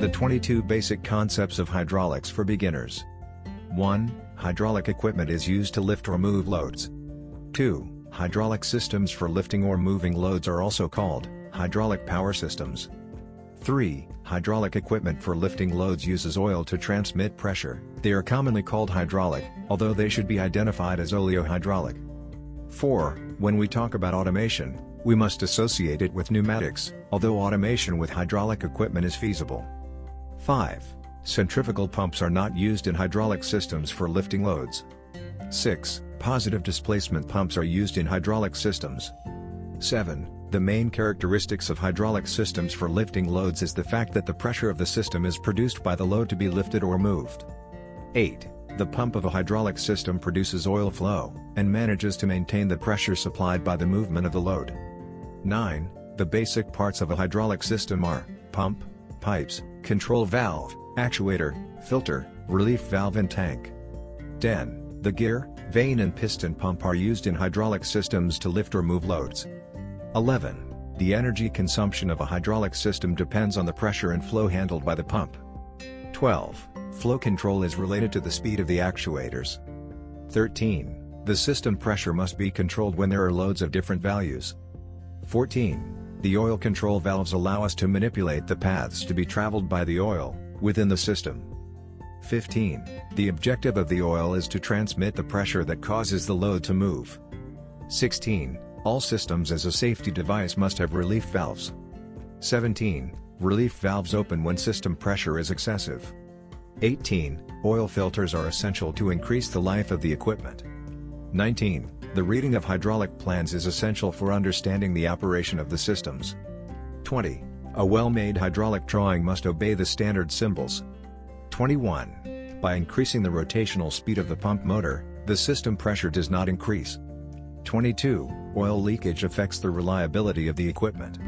The 22 basic concepts of hydraulics for beginners. 1. Hydraulic equipment is used to lift or move loads. 2. Hydraulic systems for lifting or moving loads are also called hydraulic power systems. 3. Hydraulic equipment for lifting loads uses oil to transmit pressure, they are commonly called hydraulic, although they should be identified as oleohydraulic. 4. When we talk about automation, we must associate it with pneumatics, although automation with hydraulic equipment is feasible. 5. Centrifugal pumps are not used in hydraulic systems for lifting loads. 6. Positive displacement pumps are used in hydraulic systems. 7. The main characteristics of hydraulic systems for lifting loads is the fact that the pressure of the system is produced by the load to be lifted or moved. 8. The pump of a hydraulic system produces oil flow, and manages to maintain the pressure supplied by the movement of the load. 9. The basic parts of a hydraulic system are, pump, pipes, control valve, actuator, filter, relief valve and tank. 10. The gear, vane and piston pump are used in hydraulic systems to lift or move loads. 11. The energy consumption of a hydraulic system depends on the pressure and flow handled by the pump. 12. Flow control is related to the speed of the actuators. 13. The system pressure must be controlled when there are loads of different values. 14. The oil control valves allow us to manipulate the paths to be traveled by the oil, within the system. 15. The objective of the oil is to transmit the pressure that causes the load to move. 16. All systems as a safety device must have relief valves. 17. Relief valves open when system pressure is excessive. 18. Oil filters are essential to increase the life of the equipment. 19. The reading of hydraulic plans is essential for understanding the operation of the systems. 20. A well-made hydraulic drawing must obey the standard symbols. 21. By increasing the rotational speed of the pump motor, the system pressure does not increase. 22. Oil leakage affects the reliability of the equipment.